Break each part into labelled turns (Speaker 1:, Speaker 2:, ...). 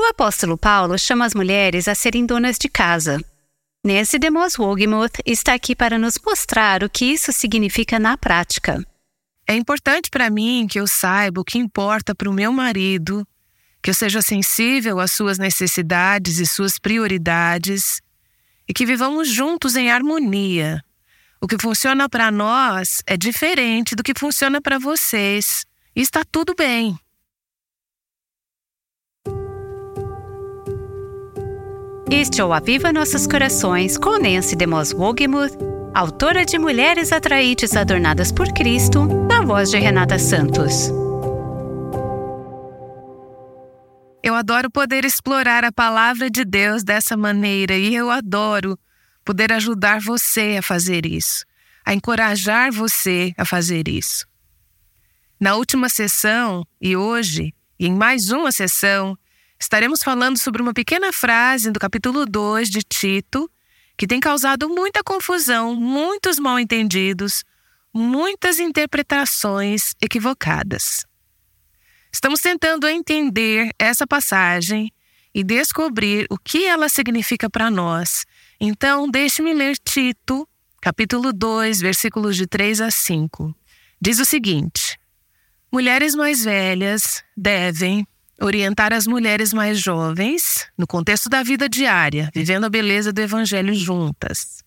Speaker 1: O apóstolo Paulo chama as mulheres a serem donas de casa. Nancy DeMoss Wogemuth está aqui para nos mostrar o que isso significa na prática.
Speaker 2: É importante para mim que eu saiba o que importa para o meu marido, que eu seja sensível às suas necessidades e suas prioridades e que vivamos juntos em harmonia. O que funciona para nós é diferente do que funciona para vocês. E está tudo bem.
Speaker 1: Este é o Aviva Nossos Corações com Nancy DeMoss Wogemuth, autora de Mulheres Atraentes Adornadas por Cristo, na voz de Renata Santos.
Speaker 2: Eu adoro poder explorar a palavra de Deus dessa maneira e eu adoro poder ajudar você a fazer isso, a encorajar você a fazer isso. Na última sessão e hoje, e em mais uma sessão, estaremos falando sobre uma pequena frase do capítulo 2 de Tito que tem causado muita confusão, muitos mal-entendidos, muitas interpretações equivocadas. Estamos tentando entender essa passagem e descobrir o que ela significa para nós. Então, deixe-me ler Tito, capítulo 2, versículos de 3 a 5. Diz o seguinte: Mulheres mais velhas devem orientar as mulheres mais jovens no contexto da vida diária, vivendo a beleza do evangelho juntas.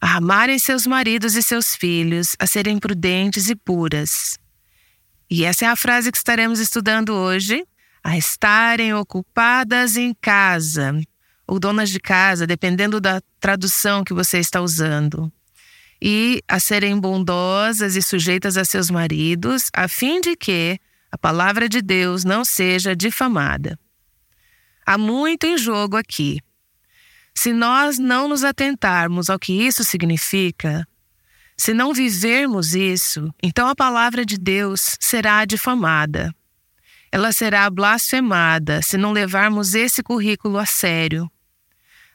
Speaker 2: A amarem seus maridos e seus filhos, a serem prudentes e puras. E essa é a frase que estaremos estudando hoje. A estarem ocupadas em casa, ou donas de casa, dependendo da tradução que você está usando. E a serem bondosas e sujeitas a seus maridos, a fim de que a palavra de Deus não seja difamada. Há muito em jogo aqui. Se nós não nos atentarmos ao que isso significa, se não vivermos isso, então a palavra de Deus será difamada. Ela será blasfemada se não levarmos esse currículo a sério.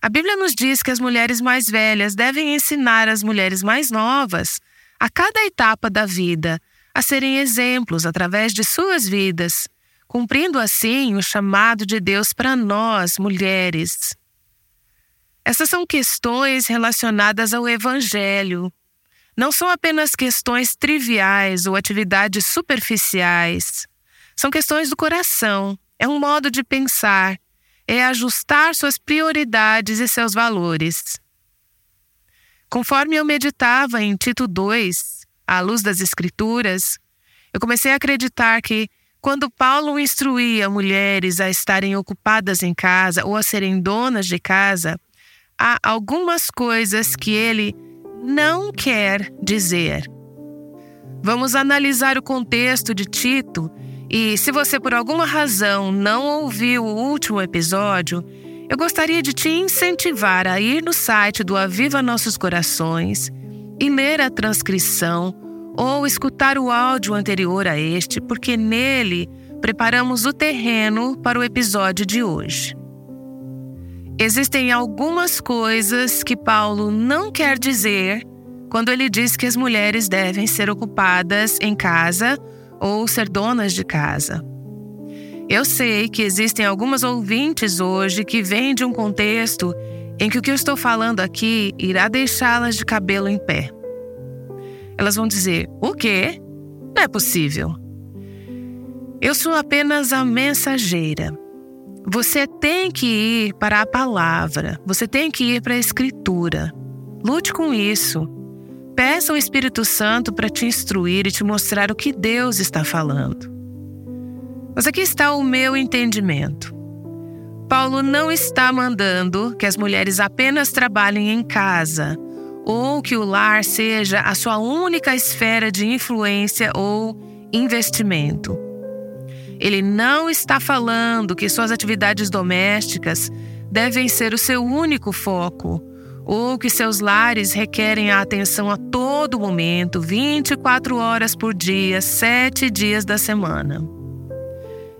Speaker 2: A Bíblia nos diz que as mulheres mais velhas devem ensinar as mulheres mais novas, a cada etapa da vida, a serem exemplos através de suas vidas, cumprindo assim o chamado de Deus para nós, mulheres. Essas são questões relacionadas ao Evangelho. Não são apenas questões triviais ou atividades superficiais. São questões do coração, é um modo de pensar, é ajustar suas prioridades e seus valores. Conforme eu meditava em Tito 2, à luz das Escrituras, eu comecei a acreditar que, quando Paulo instruía mulheres a estarem ocupadas em casa ou a serem donas de casa, há algumas coisas que ele não quer dizer. Vamos analisar o contexto de Tito e, se você por alguma razão não ouviu o último episódio, eu gostaria de te incentivar a ir no site do Aviva Nossos Corações e ler a transcrição ou escutar o áudio anterior a este, porque nele preparamos o terreno para o episódio de hoje. Existem algumas coisas que Paulo não quer dizer quando ele diz que as mulheres devem ser ocupadas em casa ou ser donas de casa. Eu sei que existem algumas ouvintes hoje que vêm de um contexto em que o que eu estou falando aqui irá deixá-las de cabelo em pé. Elas vão dizer: O quê? Não é possível. Eu sou apenas a mensageira. Você tem que ir para a palavra, você tem que ir para a escritura. Lute com isso. Peça ao Espírito Santo para te instruir e te mostrar o que Deus está falando. Mas aqui está o meu entendimento. Paulo não está mandando que as mulheres apenas trabalhem em casa ou que o lar seja a sua única esfera de influência ou investimento. Ele não está falando que suas atividades domésticas devem ser o seu único foco, ou que seus lares requerem a atenção a todo momento, 24 horas por dia, sete dias da semana.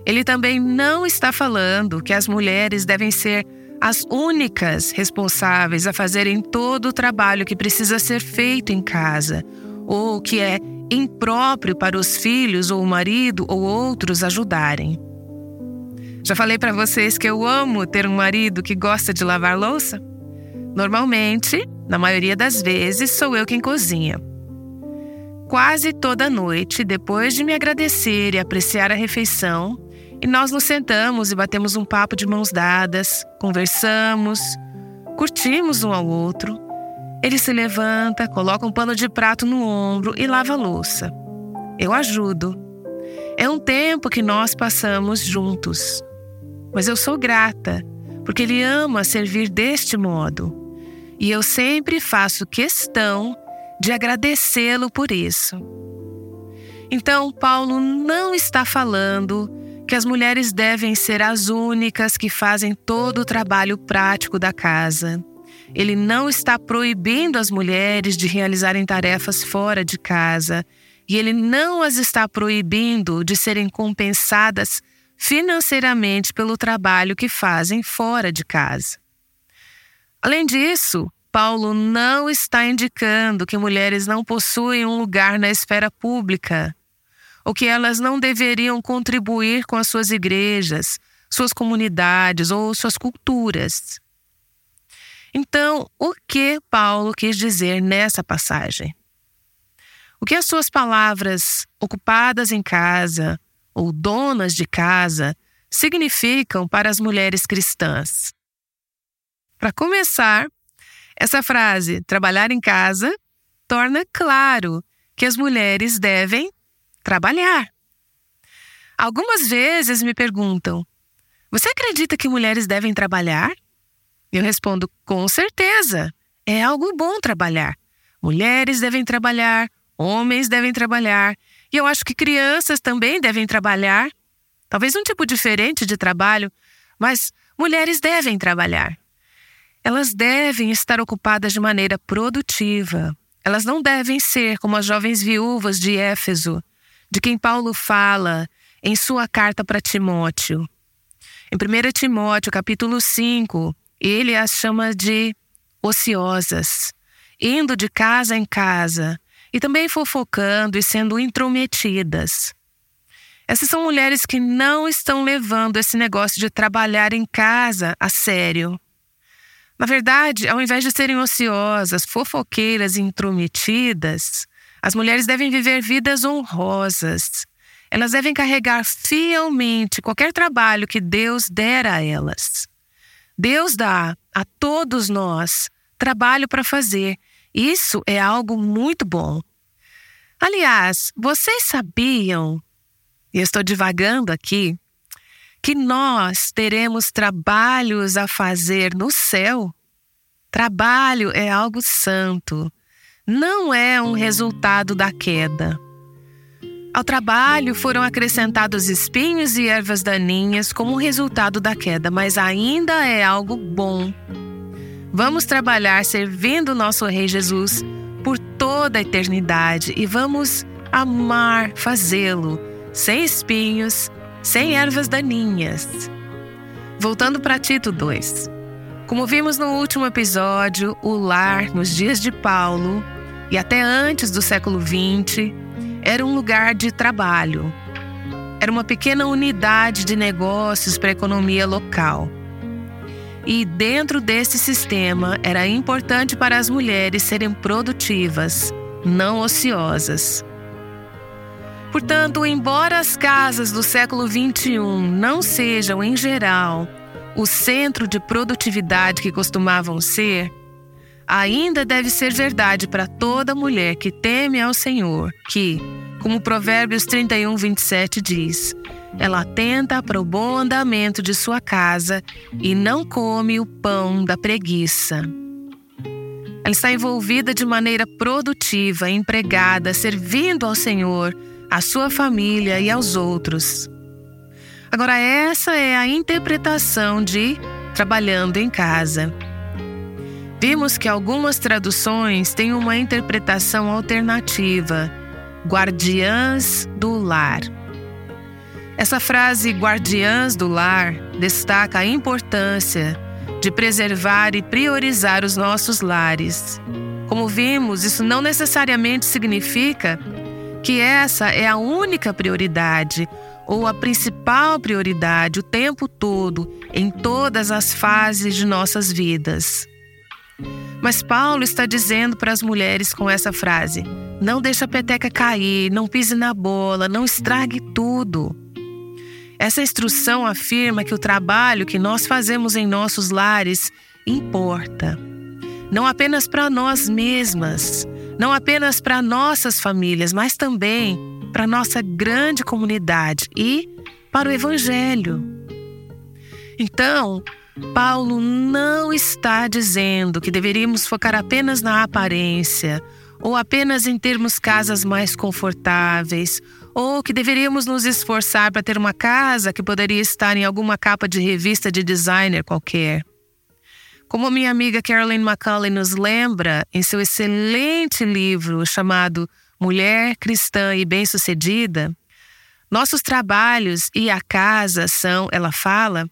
Speaker 2: Ele também não está falando que as mulheres devem ser as únicas responsáveis a fazerem todo o trabalho que precisa ser feito em casa, ou que é impróprio para os filhos ou o marido ou outros ajudarem. Já falei para vocês que eu amo ter um marido que gosta de lavar louça? Normalmente, na maioria das vezes, sou eu quem cozinha. Quase toda noite, depois de me agradecer e apreciar a refeição, e nós nos sentamos e batemos um papo de mãos dadas, conversamos, curtimos um ao outro. Ele se levanta, coloca um pano de prato no ombro e lava a louça. Eu ajudo. É um tempo que nós passamos juntos. Mas eu sou grata, porque ele ama servir deste modo. E eu sempre faço questão de agradecê-lo por isso. Então, Paulo não está falando que as mulheres devem ser as únicas que fazem todo o trabalho prático da casa. Ele não está proibindo as mulheres de realizarem tarefas fora de casa e ele não as está proibindo de serem compensadas financeiramente pelo trabalho que fazem fora de casa. Além disso, Paulo não está indicando que mulheres não possuem um lugar na esfera pública, ou que elas não deveriam contribuir com as suas igrejas, suas comunidades ou suas culturas. Então, o que Paulo quis dizer nessa passagem? O que as suas palavras ocupadas em casa ou donas de casa significam para as mulheres cristãs? Para começar, essa frase, trabalhar em casa, torna claro que as mulheres devem trabalhar. Algumas vezes me perguntam: Você acredita que mulheres devem trabalhar? Eu respondo: Com certeza. É algo bom trabalhar. Mulheres devem trabalhar, homens devem trabalhar, e eu acho que crianças também devem trabalhar. Talvez um tipo diferente de trabalho, mas mulheres devem trabalhar. Elas devem estar ocupadas de maneira produtiva. Elas não devem ser como as jovens viúvas de Éfeso, de quem Paulo fala em sua carta para Timóteo. Em 1 Timóteo, capítulo 5, ele as chama de ociosas, indo de casa em casa e também fofocando e sendo intrometidas. Essas são mulheres que não estão levando esse negócio de trabalhar em casa a sério. Na verdade, ao invés de serem ociosas, fofoqueiras e intrometidas, as mulheres devem viver vidas honrosas. Elas devem carregar fielmente qualquer trabalho que Deus der a elas. Deus dá a todos nós trabalho para fazer. Isso é algo muito bom. Aliás, vocês sabiam, e estou divagando aqui, que nós teremos trabalhos a fazer no céu. Trabalho é algo santo, não é um resultado da queda. Ao trabalho foram acrescentados espinhos e ervas daninhas como resultado da queda, mas ainda é algo bom. Vamos trabalhar servindo nosso Rei Jesus por toda a eternidade e vamos amar fazê-lo, sem espinhos, sem ervas daninhas. Voltando para Tito 2. Como vimos no último episódio, o lar, nos dias de Paulo e até antes do século XX, era um lugar de trabalho. Era uma pequena unidade de negócios para a economia local. E dentro desse sistema era importante para as mulheres serem produtivas, não ociosas. Portanto, embora as casas do século XXI não sejam, em geral, o centro de produtividade que costumavam ser, ainda deve ser verdade para toda mulher que teme ao Senhor, que, como Provérbios 31, 27 diz, ela atenta para o bom andamento de sua casa e não come o pão da preguiça. Ela está envolvida de maneira produtiva, empregada, servindo ao Senhor à sua família e aos outros. Agora, essa é a interpretação de trabalhando em casa. Vimos que algumas traduções têm uma interpretação alternativa, guardiãs do lar. Essa frase guardiãs do lar destaca a importância de preservar e priorizar os nossos lares. Como vimos, isso não necessariamente significa que essa é a única prioridade ou a principal prioridade o tempo todo, em todas as fases de nossas vidas. Mas Paulo está dizendo para as mulheres com essa frase: não deixe a peteca cair, não pise na bola, não estrague tudo. Essa instrução afirma que o trabalho que nós fazemos em nossos lares importa. Não apenas para nós mesmas, não apenas para nossas famílias, mas também para nossa grande comunidade e para o Evangelho. Então, Paulo não está dizendo que deveríamos focar apenas na aparência ou apenas em termos casas mais confortáveis ou que deveríamos nos esforçar para ter uma casa que poderia estar em alguma capa de revista de designer qualquer. Como minha amiga Carolyn McCauley nos lembra em seu excelente livro chamado Mulher Cristã e Bem-Sucedida, nossos trabalhos e a casa são, ela fala,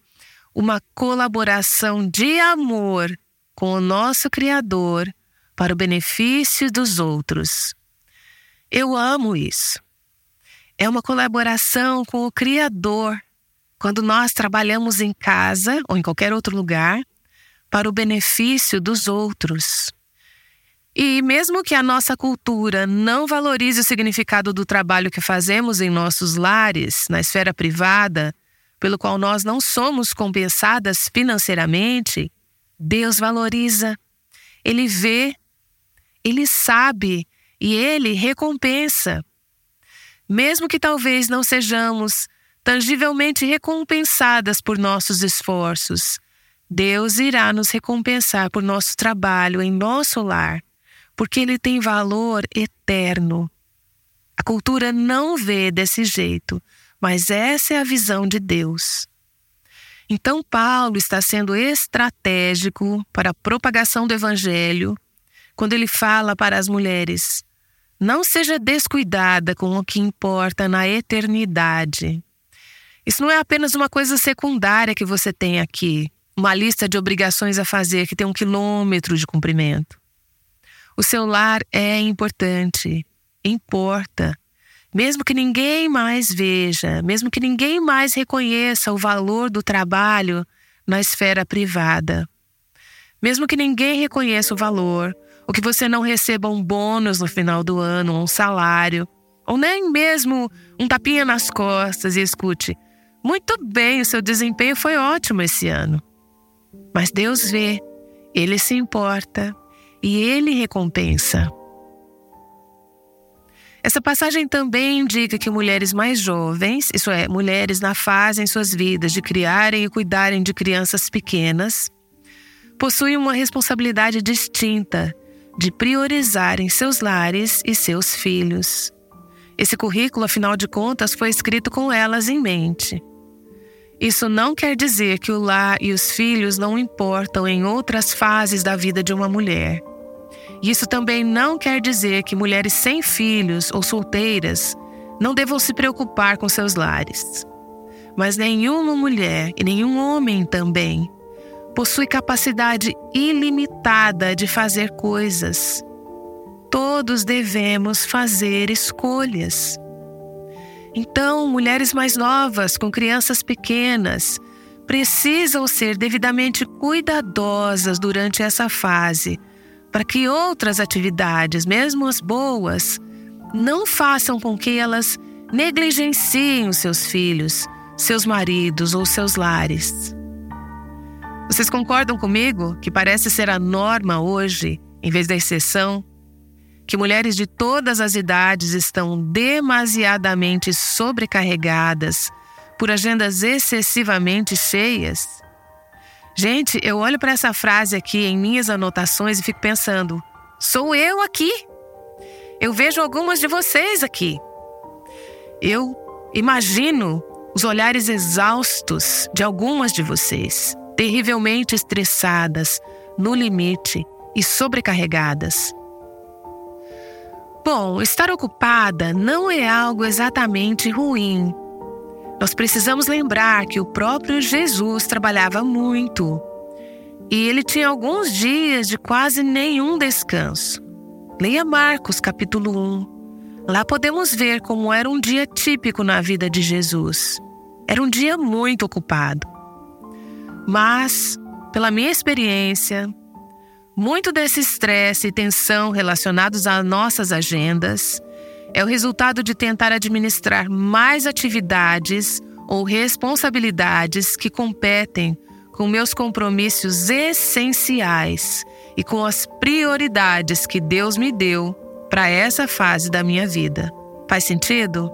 Speaker 2: uma colaboração de amor com o nosso Criador para o benefício dos outros. Eu amo isso é uma colaboração com o Criador. Quando nós trabalhamos em casa ou em qualquer outro lugar para o benefício dos outros. E mesmo que a nossa cultura não valorize o significado do trabalho que fazemos em nossos lares, na esfera privada, pelo qual nós não somos compensadas financeiramente, Deus valoriza. Ele vê, ele sabe e ele recompensa. Mesmo que talvez não sejamos tangivelmente recompensadas por nossos esforços, Deus irá nos recompensar por nosso trabalho em nosso lar, porque ele tem valor eterno. A cultura não vê desse jeito, mas essa é a visão de Deus. Então, Paulo está sendo estratégico para a propagação do evangelho quando ele fala para as mulheres: não seja descuidada com o que importa na eternidade. Isso não é apenas uma coisa secundária que você tem aqui, uma lista de obrigações a fazer que tem um quilômetro de comprimento. O seu lar é importante, importa. Mesmo que ninguém mais veja, mesmo que ninguém mais reconheça o valor do trabalho na esfera privada. Mesmo que ninguém reconheça o valor, ou que você não receba um bônus no final do ano, um salário, ou nem mesmo um tapinha nas costas e escute: muito bem, o seu desempenho foi ótimo esse ano. Mas Deus vê, Ele se importa e Ele recompensa. Essa passagem também indica que mulheres mais jovens, isso é, mulheres na fase em suas vidas de criarem e cuidarem de crianças pequenas, possuem uma responsabilidade distinta de priorizarem seus lares e seus filhos. Esse currículo, afinal de contas, foi escrito com elas em mente. Isso não quer dizer que o lar e os filhos não importam em outras fases da vida de uma mulher. Isso também não quer dizer que mulheres sem filhos ou solteiras não devam se preocupar com seus lares. Mas nenhuma mulher e nenhum homem também possui capacidade ilimitada de fazer coisas. Todos devemos fazer escolhas. Então, mulheres mais novas, com crianças pequenas, precisam ser devidamente cuidadosas durante essa fase, para que outras atividades, mesmo as boas, não façam com que elas negligenciem os seus filhos, seus maridos ou seus lares. Vocês concordam comigo que parece ser a norma hoje, em vez da exceção? Que mulheres de todas as idades estão demasiadamente sobrecarregadas por agendas excessivamente cheias? Gente, eu olho para essa frase aqui em minhas anotações e fico pensando: sou eu aqui? Eu vejo algumas de vocês aqui. Eu imagino os olhares exaustos de algumas de vocês terrivelmente estressadas, no limite e sobrecarregadas. Bom, estar ocupada não é algo exatamente ruim. Nós precisamos lembrar que o próprio Jesus trabalhava muito e ele tinha alguns dias de quase nenhum descanso. Leia Marcos capítulo 1. Lá podemos ver como era um dia típico na vida de Jesus. Era um dia muito ocupado. Mas, pela minha experiência, muito desse estresse e tensão relacionados às nossas agendas é o resultado de tentar administrar mais atividades ou responsabilidades que competem com meus compromissos essenciais e com as prioridades que Deus me deu para essa fase da minha vida. Faz sentido?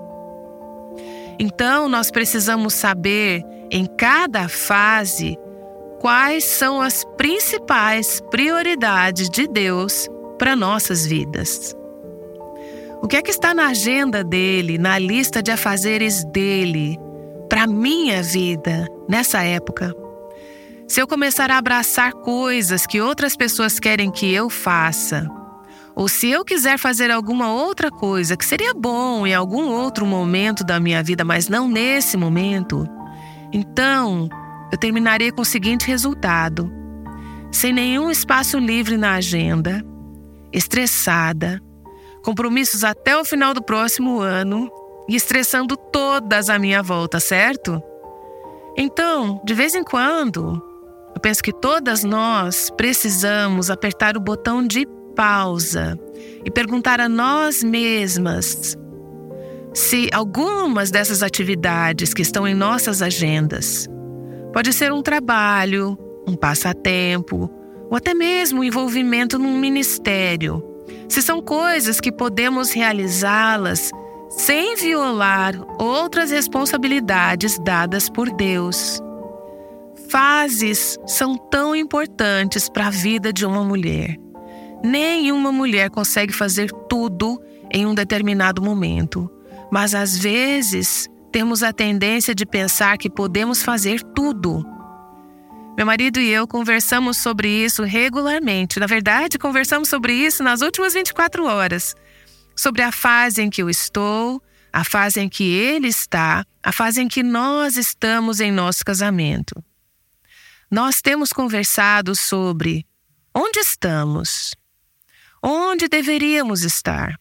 Speaker 2: Então, nós precisamos saber em cada fase quais são as principais prioridades de Deus para nossas vidas. O que é que está na agenda dele, na lista de afazeres dele, para minha vida nessa época? Se eu começar a abraçar coisas que outras pessoas querem que eu faça, ou se eu quiser fazer alguma outra coisa que seria bom em algum outro momento da minha vida, mas não nesse momento, então eu terminarei com o seguinte resultado: sem nenhum espaço livre na agenda, estressada, compromissos até o final do próximo ano e estressando todas à minha volta, certo? Então, de vez em quando, eu penso que todas nós precisamos apertar o botão de pausa e perguntar a nós mesmas se algumas dessas atividades que estão em nossas agendas pode ser um trabalho, um passatempo ou até mesmo um envolvimento num ministério. Se são coisas que podemos realizá-las sem violar outras responsabilidades dadas por Deus. Fases são tão importantes para a vida de uma mulher. Nenhuma mulher consegue fazer tudo em um determinado momento, mas às vezes temos a tendência de pensar que podemos fazer tudo. Meu marido e eu conversamos sobre isso regularmente. Na verdade, conversamos sobre isso nas últimas 24 horas. Sobre a fase em que eu estou, a fase em que ele está, a fase em que nós estamos em nosso casamento. Nós temos conversado sobre onde estamos, onde deveríamos estar.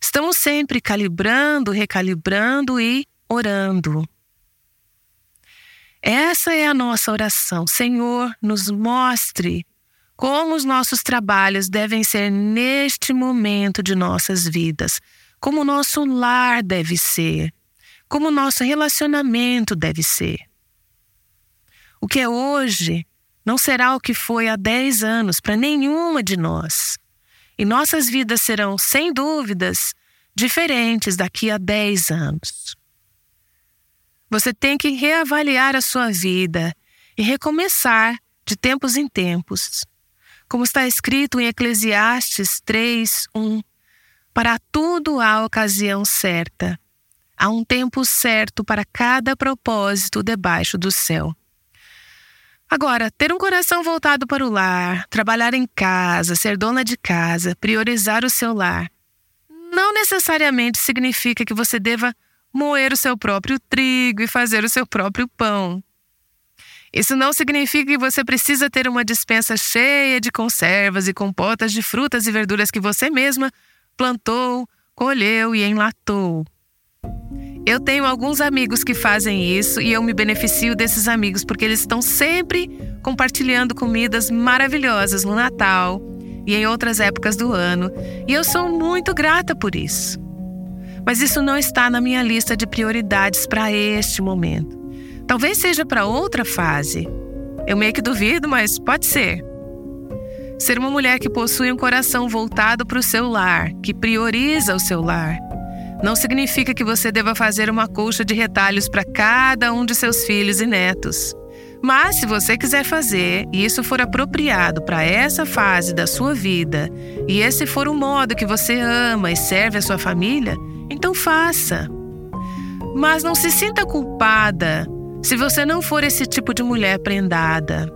Speaker 2: Estamos sempre calibrando, recalibrando e orando. Essa é a nossa oração. Senhor, nos mostre como os nossos trabalhos devem ser neste momento de nossas vidas, como o nosso lar deve ser, como o nosso relacionamento deve ser. O que é hoje não será o que foi há 10 anos para nenhuma de nós. E nossas vidas serão, sem dúvidas, diferentes daqui a 10 anos. Você tem que reavaliar a sua vida e recomeçar de tempos em tempos. Como está escrito em Eclesiastes 3, 1. Para tudo há ocasião certa. Há um tempo certo para cada propósito debaixo do céu. Agora, ter um coração voltado para o lar, trabalhar em casa, ser dona de casa, priorizar o seu lar, não necessariamente significa que você deva moer o seu próprio trigo e fazer o seu próprio pão. Isso não significa que você precisa ter uma dispensa cheia de conservas e compotas de frutas e verduras que você mesma plantou, colheu e enlatou. Eu tenho alguns amigos que fazem isso e eu me beneficio desses amigos porque eles estão sempre compartilhando comidas maravilhosas no Natal e em outras épocas do ano, e eu sou muito grata por isso. Mas isso não está na minha lista de prioridades para este momento. Talvez seja para outra fase. Eu meio que duvido, mas pode ser. Ser uma mulher que possui um coração voltado para o seu lar, que prioriza o seu lar, não significa que você deva fazer uma colcha de retalhos para cada um de seus filhos e netos. Mas se você quiser fazer e isso for apropriado para essa fase da sua vida, e esse for o modo que você ama e serve a sua família, então faça. Mas não se sinta culpada se você não for esse tipo de mulher prendada.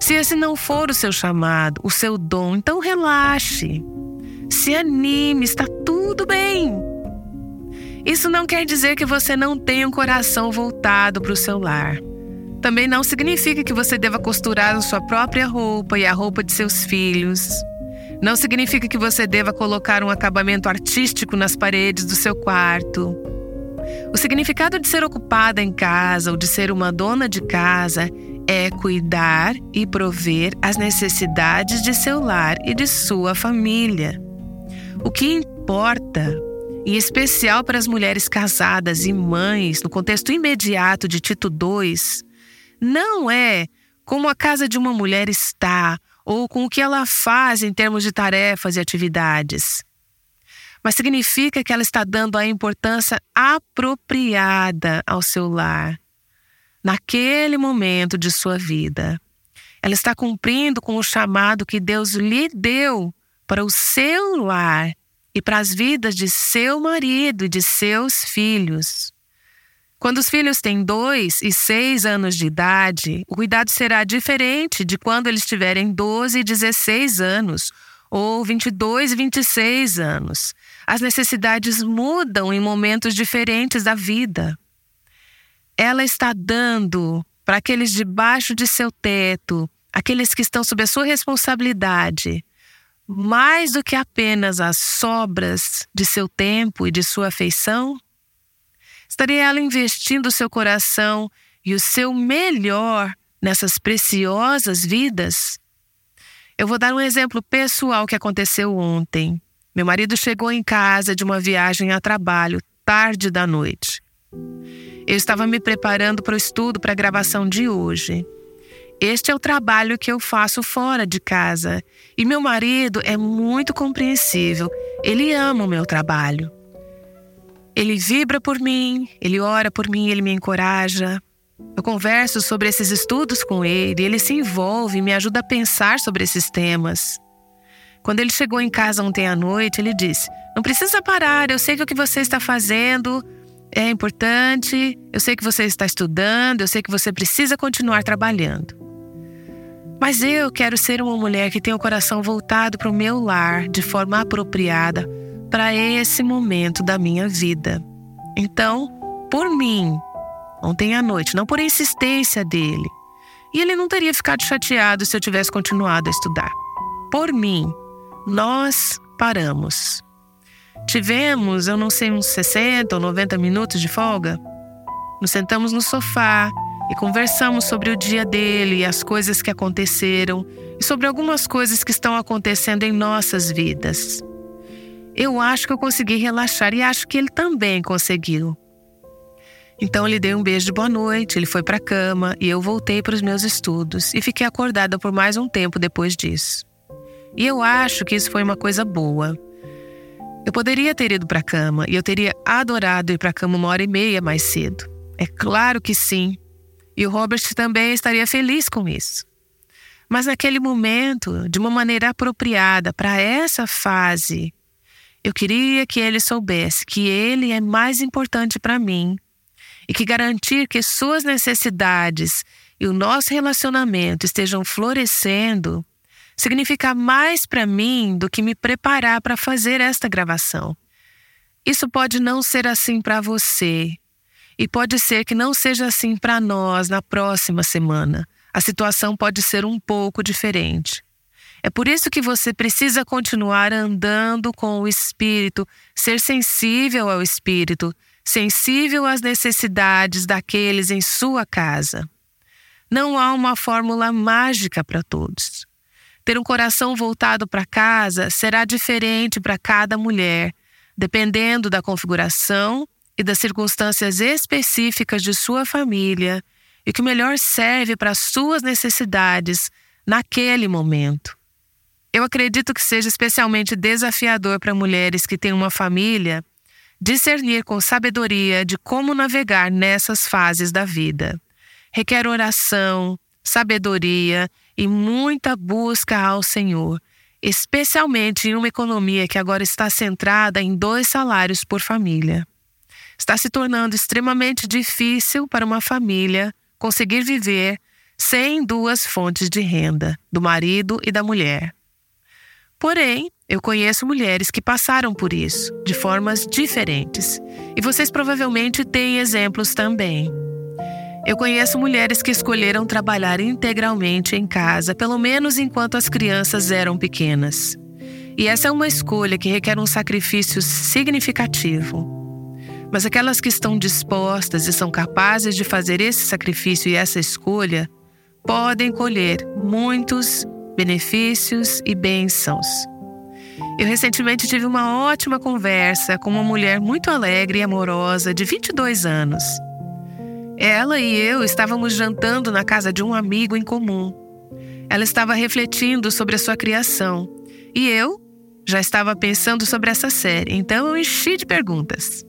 Speaker 2: Se esse não for o seu chamado, o seu dom, então relaxe. Se anime, está tudo bem. Isso não quer dizer que você não tenha um coração voltado para o seu lar. Também não significa que você deva costurar a sua própria roupa e a roupa de seus filhos. Não significa que você deva colocar um acabamento artístico nas paredes do seu quarto. O significado de ser ocupada em casa ou de ser uma dona de casa é cuidar e prover as necessidades de seu lar e de sua família. O que importa, em especial para as mulheres casadas e mães, no contexto imediato de Tito II, não é como a casa de uma mulher está ou com o que ela faz em termos de tarefas e atividades. Mas significa que ela está dando a importância apropriada ao seu lar, naquele momento de sua vida. Ela está cumprindo com o chamado que Deus lhe deu para o seu lar e para as vidas de seu marido e de seus filhos. Quando os filhos têm dois e seis anos de idade, o cuidado será diferente de quando eles tiverem 12 e 16 anos, ou 22 e 26 anos. As necessidades mudam em momentos diferentes da vida. Ela está dando para aqueles debaixo de seu teto, aqueles que estão sob a sua responsabilidade, mais do que apenas as sobras de seu tempo e de sua afeição? Estaria ela investindo o seu coração e o seu melhor nessas preciosas vidas? Eu vou dar um exemplo pessoal que aconteceu ontem. Meu marido chegou em casa de uma viagem a trabalho, tarde da noite. Eu estava me preparando para o estudo para a gravação de hoje. Este é o trabalho que eu faço fora de casa. E meu marido é muito compreensível. Ele ama o meu trabalho. Ele vibra por mim, ele ora por mim, ele me encoraja. Eu converso sobre esses estudos com ele, ele se envolve e me ajuda a pensar sobre esses temas. Quando ele chegou em casa ontem à noite, ele disse: Não precisa parar, eu sei que o que você está fazendo é importante, eu sei que você está estudando, eu sei que você precisa continuar trabalhando. Mas eu quero ser uma mulher que tem o coração voltado para o meu lar de forma apropriada para esse momento da minha vida. Então, por mim, ontem à noite, não por insistência dele. E ele não teria ficado chateado se eu tivesse continuado a estudar. Por mim, nós paramos. Tivemos, eu não sei, uns 60 ou 90 minutos de folga. Nos sentamos no sofá e conversamos sobre o dia dele e as coisas que aconteceram e sobre algumas coisas que estão acontecendo em nossas vidas. Eu acho que eu consegui relaxar e acho que ele também conseguiu. Então eu lhe dei um beijo de boa noite, ele foi para a cama e eu voltei para os meus estudos e fiquei acordada por mais um tempo depois disso. E eu acho que isso foi uma coisa boa. Eu poderia ter ido para a cama e eu teria adorado ir para a cama uma hora e meia mais cedo. É claro que sim. E o Robert também estaria feliz com isso. Mas naquele momento, de uma maneira apropriada para essa fase eu queria que ele soubesse que ele é mais importante para mim e que garantir que suas necessidades e o nosso relacionamento estejam florescendo significa mais para mim do que me preparar para fazer esta gravação. Isso pode não ser assim para você e pode ser que não seja assim para nós na próxima semana. A situação pode ser um pouco diferente. É por isso que você precisa continuar andando com o Espírito, ser sensível ao Espírito, sensível às necessidades daqueles em sua casa. Não há uma fórmula mágica para todos. Ter um coração voltado para casa será diferente para cada mulher, dependendo da configuração e das circunstâncias específicas de sua família e o que melhor serve para suas necessidades naquele momento. Eu acredito que seja especialmente desafiador para mulheres que têm uma família discernir com sabedoria de como navegar nessas fases da vida. Requer oração, sabedoria e muita busca ao Senhor, especialmente em uma economia que agora está centrada em dois salários por família. Está se tornando extremamente difícil para uma família conseguir viver sem duas fontes de renda, do marido e da mulher. Porém, eu conheço mulheres que passaram por isso, de formas diferentes. E vocês provavelmente têm exemplos também. Eu conheço mulheres que escolheram trabalhar integralmente em casa, pelo menos enquanto as crianças eram pequenas. E essa é uma escolha que requer um sacrifício significativo. Mas aquelas que estão dispostas e são capazes de fazer esse sacrifício e essa escolha podem colher muitos benefícios e bênçãos. Eu recentemente tive uma ótima conversa com uma mulher muito alegre e amorosa de 22 anos. Ela e eu estávamos jantando na casa de um amigo em comum. Ela estava refletindo sobre a sua criação e eu já estava pensando sobre essa série, então eu enchi de perguntas.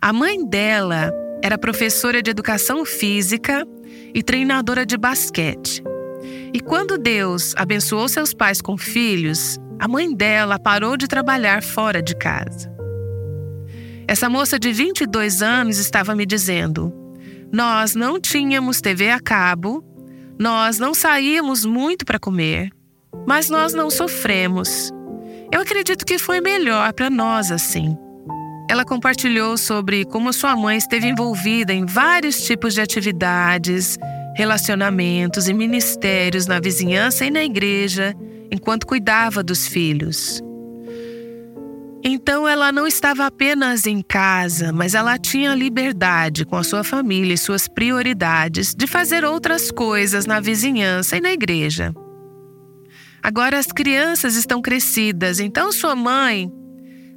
Speaker 2: A mãe dela era professora de educação física e treinadora de basquete. E quando Deus abençoou seus pais com filhos, a mãe dela parou de trabalhar fora de casa. Essa moça de 22 anos estava me dizendo: Nós não tínhamos TV a cabo, nós não saíamos muito para comer, mas nós não sofremos. Eu acredito que foi melhor para nós assim. Ela compartilhou sobre como sua mãe esteve envolvida em vários tipos de atividades, relacionamentos e ministérios na vizinhança e na igreja enquanto cuidava dos filhos. Então ela não estava apenas em casa, mas ela tinha liberdade com a sua família e suas prioridades de fazer outras coisas na vizinhança e na igreja. Agora as crianças estão crescidas, então sua mãe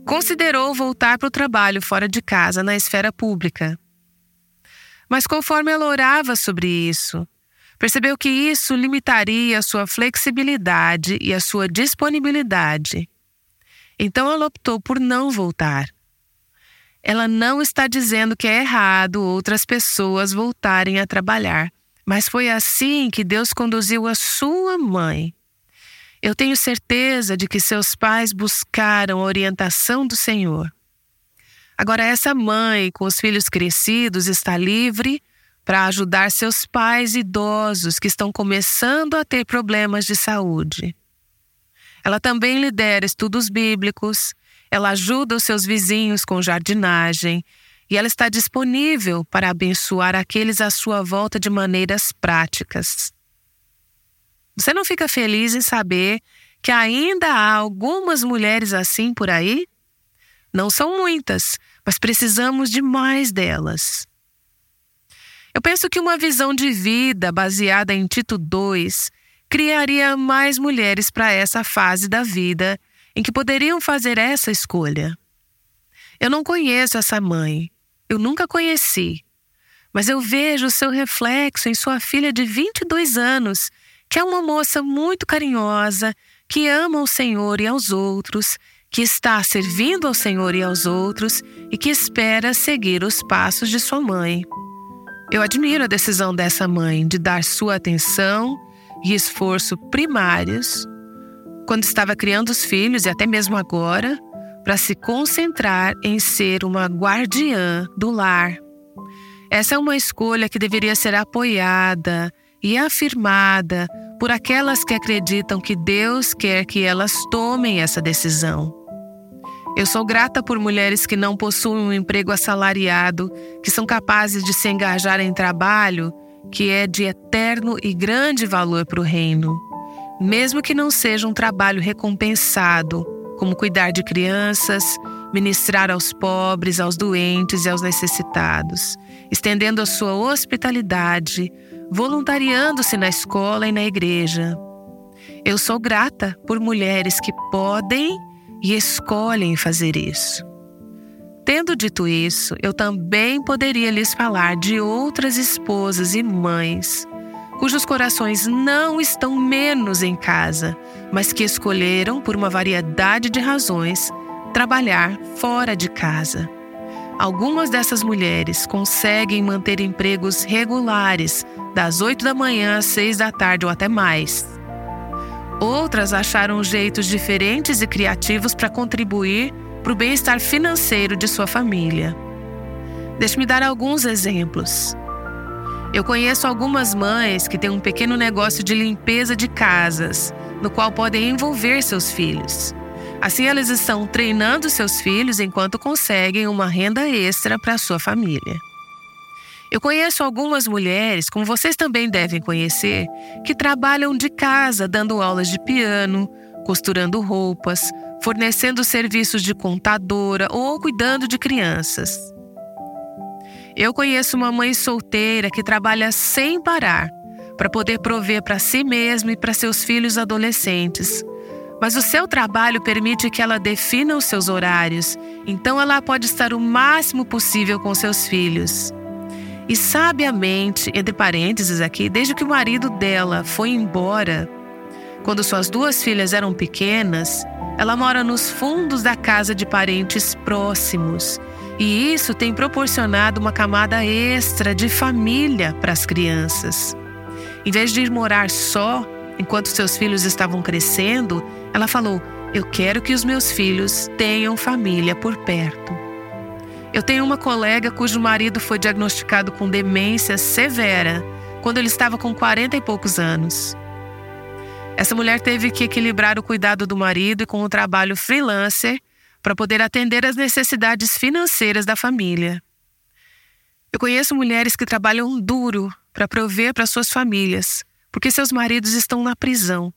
Speaker 2: considerou voltar para o trabalho fora de casa, na esfera pública. Mas conforme ela orava sobre isso, percebeu que isso limitaria a sua flexibilidade e a sua disponibilidade. Então ela optou por não voltar. Ela não está dizendo que é errado outras pessoas voltarem a trabalhar, mas foi assim que Deus conduziu a sua mãe. Eu tenho certeza de que seus pais buscaram a orientação do Senhor. Agora, essa mãe, com os filhos crescidos, está livre para ajudar seus pais idosos que estão começando a ter problemas de saúde. Ela também lidera estudos bíblicos, ela ajuda os seus vizinhos com jardinagem e ela está disponível para abençoar aqueles à sua volta de maneiras práticas. Você não fica feliz em saber que ainda há algumas mulheres assim por aí? Não são muitas, mas precisamos de mais delas. Eu penso que uma visão de vida baseada em Tito 2 criaria mais mulheres para essa fase da vida em que poderiam fazer essa escolha. Eu não conheço essa mãe, eu nunca conheci, mas eu vejo o seu reflexo em sua filha de 22 anos, que é uma moça muito carinhosa, que ama o Senhor e aos outros que está servindo ao Senhor e aos outros e que espera seguir os passos de sua mãe. Eu admiro a decisão dessa mãe de dar sua atenção e esforço primários quando estava criando os filhos e até mesmo agora para se concentrar em ser uma guardiã do lar. Essa é uma escolha que deveria ser apoiada e afirmada por aquelas que acreditam que Deus quer que elas tomem essa decisão. Eu sou grata por mulheres que não possuem um emprego assalariado, que são capazes de se engajar em trabalho que é de eterno e grande valor para o reino, mesmo que não seja um trabalho recompensado, como cuidar de crianças, ministrar aos pobres, aos doentes e aos necessitados, estendendo a sua hospitalidade, voluntariando-se na escola e na igreja. Eu sou grata por mulheres que podem e escolhem fazer isso. Tendo dito isso, eu também poderia lhes falar de outras esposas e mães cujos corações não estão menos em casa, mas que escolheram, por uma variedade de razões, trabalhar fora de casa. Algumas dessas mulheres conseguem manter empregos regulares das 8 da manhã às 6 da tarde ou até mais. Outras acharam jeitos diferentes e criativos para contribuir para o bem-estar financeiro de sua família. Deixe-me dar alguns exemplos. Eu conheço algumas mães que têm um pequeno negócio de limpeza de casas, no qual podem envolver seus filhos. Assim, elas estão treinando seus filhos enquanto conseguem uma renda extra para sua família. Eu conheço algumas mulheres, como vocês também devem conhecer, que trabalham de casa dando aulas de piano, costurando roupas, fornecendo serviços de contadora ou cuidando de crianças. Eu conheço uma mãe solteira que trabalha sem parar para poder prover para si mesma e para seus filhos adolescentes. Mas o seu trabalho permite que ela defina os seus horários, então ela pode estar o máximo possível com seus filhos. E sabiamente, entre parênteses aqui, desde que o marido dela foi embora, quando suas duas filhas eram pequenas, ela mora nos fundos da casa de parentes próximos. E isso tem proporcionado uma camada extra de família para as crianças. Em vez de ir morar só, enquanto seus filhos estavam crescendo, ela falou: Eu quero que os meus filhos tenham família por perto. Eu tenho uma colega cujo marido foi diagnosticado com demência severa quando ele estava com 40 e poucos anos. Essa mulher teve que equilibrar o cuidado do marido com o trabalho freelancer para poder atender às necessidades financeiras da família. Eu conheço mulheres que trabalham duro para prover para suas famílias, porque seus maridos estão na prisão,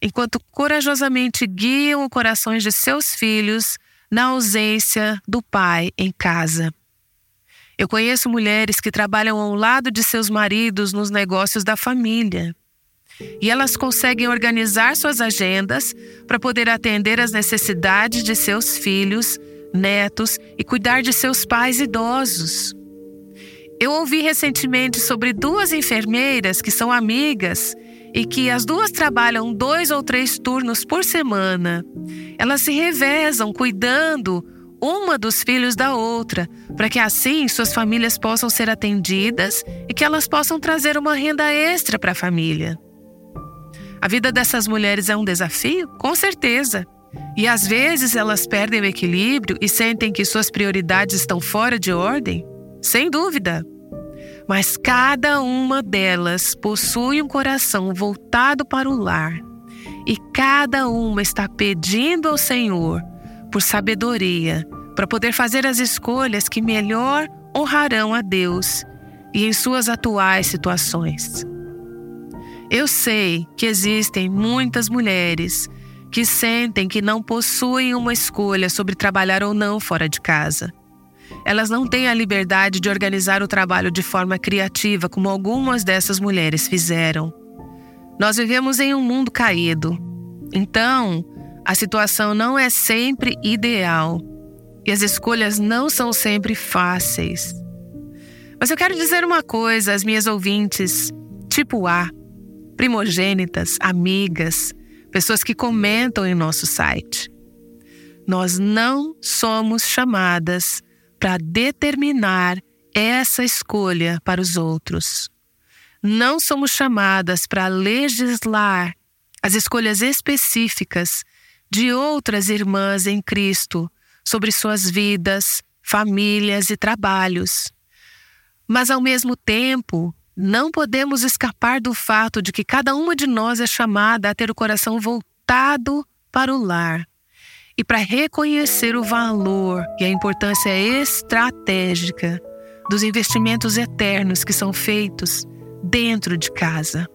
Speaker 2: enquanto corajosamente guiam os corações de seus filhos na ausência do pai em casa. Eu conheço mulheres que trabalham ao lado de seus maridos nos negócios da família. E elas conseguem organizar suas agendas para poder atender às necessidades de seus filhos, netos e cuidar de seus pais idosos. Eu ouvi recentemente sobre duas enfermeiras que são amigas e que as duas trabalham dois ou três turnos por semana. Elas se revezam cuidando uma dos filhos da outra, para que assim suas famílias possam ser atendidas e que elas possam trazer uma renda extra para a família. A vida dessas mulheres é um desafio? Com certeza. E às vezes elas perdem o equilíbrio e sentem que suas prioridades estão fora de ordem? sem dúvida. Mas cada uma delas possui um coração voltado para o lar, e cada uma está pedindo ao Senhor por sabedoria para poder fazer as escolhas que melhor honrarão a Deus e em suas atuais situações. Eu sei que existem muitas mulheres que sentem que não possuem uma escolha sobre trabalhar ou não fora de casa elas não têm a liberdade de organizar o trabalho de forma criativa, como algumas dessas mulheres fizeram. Nós vivemos em um mundo caído. Então, a situação não é sempre ideal e as escolhas não são sempre fáceis. Mas eu quero dizer uma coisa às minhas ouvintes, tipo A, primogênitas, amigas, pessoas que comentam em nosso site. Nós não somos chamadas para determinar essa escolha para os outros. Não somos chamadas para legislar as escolhas específicas de outras irmãs em Cristo sobre suas vidas, famílias e trabalhos. Mas, ao mesmo tempo, não podemos escapar do fato de que cada uma de nós é chamada a ter o coração voltado para o lar e para reconhecer o valor e a importância estratégica dos investimentos eternos que são feitos dentro de casa.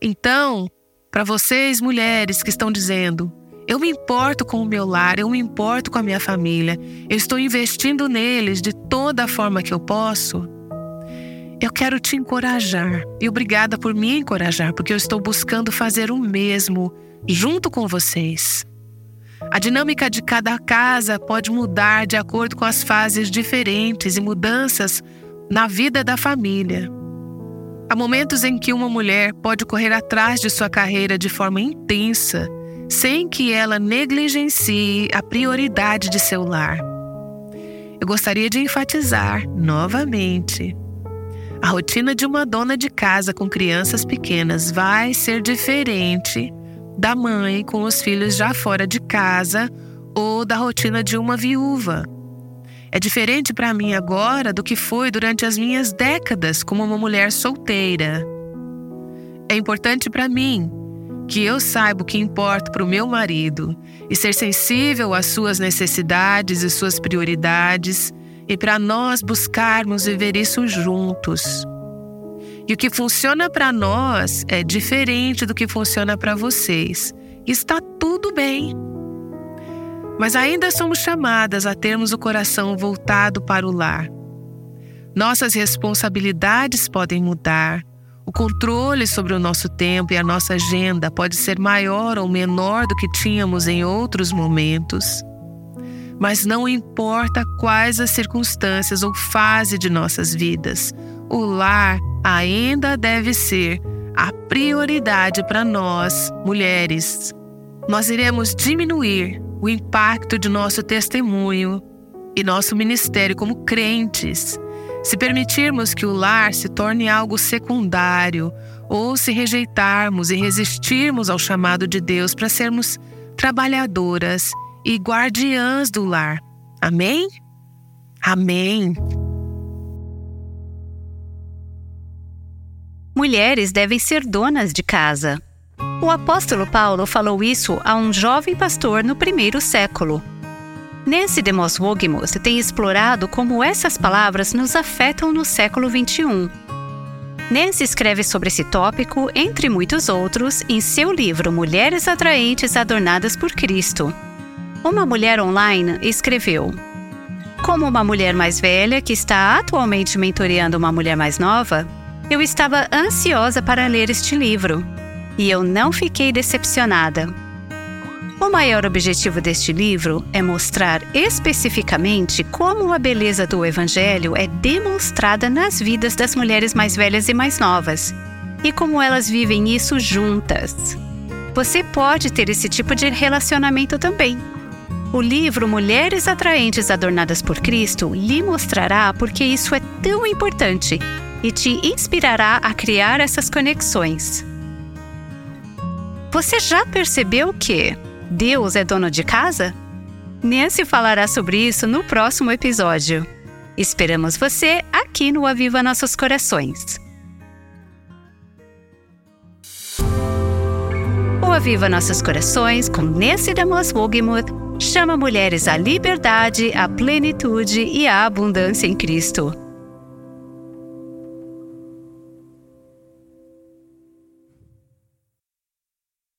Speaker 2: Então, para vocês mulheres que estão dizendo, eu me importo com o meu lar, eu me importo com a minha família, eu estou investindo neles de toda a forma que eu posso. Eu quero te encorajar e obrigada por me encorajar, porque eu estou buscando fazer o mesmo junto com vocês. A dinâmica de cada casa pode mudar de acordo com as fases diferentes e mudanças na vida da família. Há momentos em que uma mulher pode correr atrás de sua carreira de forma intensa, sem que ela negligencie a prioridade de seu lar. Eu gostaria de enfatizar novamente. A rotina de uma dona de casa com crianças pequenas vai ser diferente da mãe com os filhos já fora de casa ou da rotina de uma viúva. É diferente para mim agora do que foi durante as minhas décadas como uma mulher solteira. É importante para mim que eu saiba o que importa para o meu marido e ser sensível às suas necessidades e suas prioridades e para nós buscarmos viver isso juntos. E o que funciona para nós é diferente do que funciona para vocês. Está tudo bem. Mas ainda somos chamadas a termos o coração voltado para o lar. Nossas responsabilidades podem mudar. O controle sobre o nosso tempo e a nossa agenda pode ser maior ou menor do que tínhamos em outros momentos. Mas não importa quais as circunstâncias ou fase de nossas vidas, o lar ainda deve ser a prioridade para nós, mulheres. Nós iremos diminuir o impacto de nosso testemunho e nosso ministério como crentes se permitirmos que o lar se torne algo secundário ou se rejeitarmos e resistirmos ao chamado de Deus para sermos trabalhadoras e guardiãs do lar. Amém? Amém.
Speaker 1: Mulheres devem ser donas de casa. O apóstolo Paulo falou isso a um jovem pastor no primeiro século. Nancy DeMoss Wogemuth tem explorado como essas palavras nos afetam no século XXI. Nancy escreve sobre esse tópico, entre muitos outros, em seu livro Mulheres Atraentes Adornadas por Cristo. Uma mulher online escreveu: Como uma mulher mais velha que está atualmente mentoreando uma mulher mais nova, eu estava ansiosa para ler este livro e eu não fiquei decepcionada. O maior objetivo deste livro é mostrar especificamente como a beleza do Evangelho é demonstrada nas vidas das mulheres mais velhas e mais novas e como elas vivem isso juntas. Você pode ter esse tipo de relacionamento também. O livro Mulheres Atraentes Adornadas por Cristo lhe mostrará porque isso é tão importante e te inspirará a criar essas conexões. Você já percebeu que Deus é dono de casa? Nancy falará sobre isso no próximo episódio. Esperamos você aqui no Aviva Nossos Corações. O Aviva Nossos Corações, com Nancy Damos Wogemuth, chama mulheres à liberdade, à plenitude e à abundância em Cristo.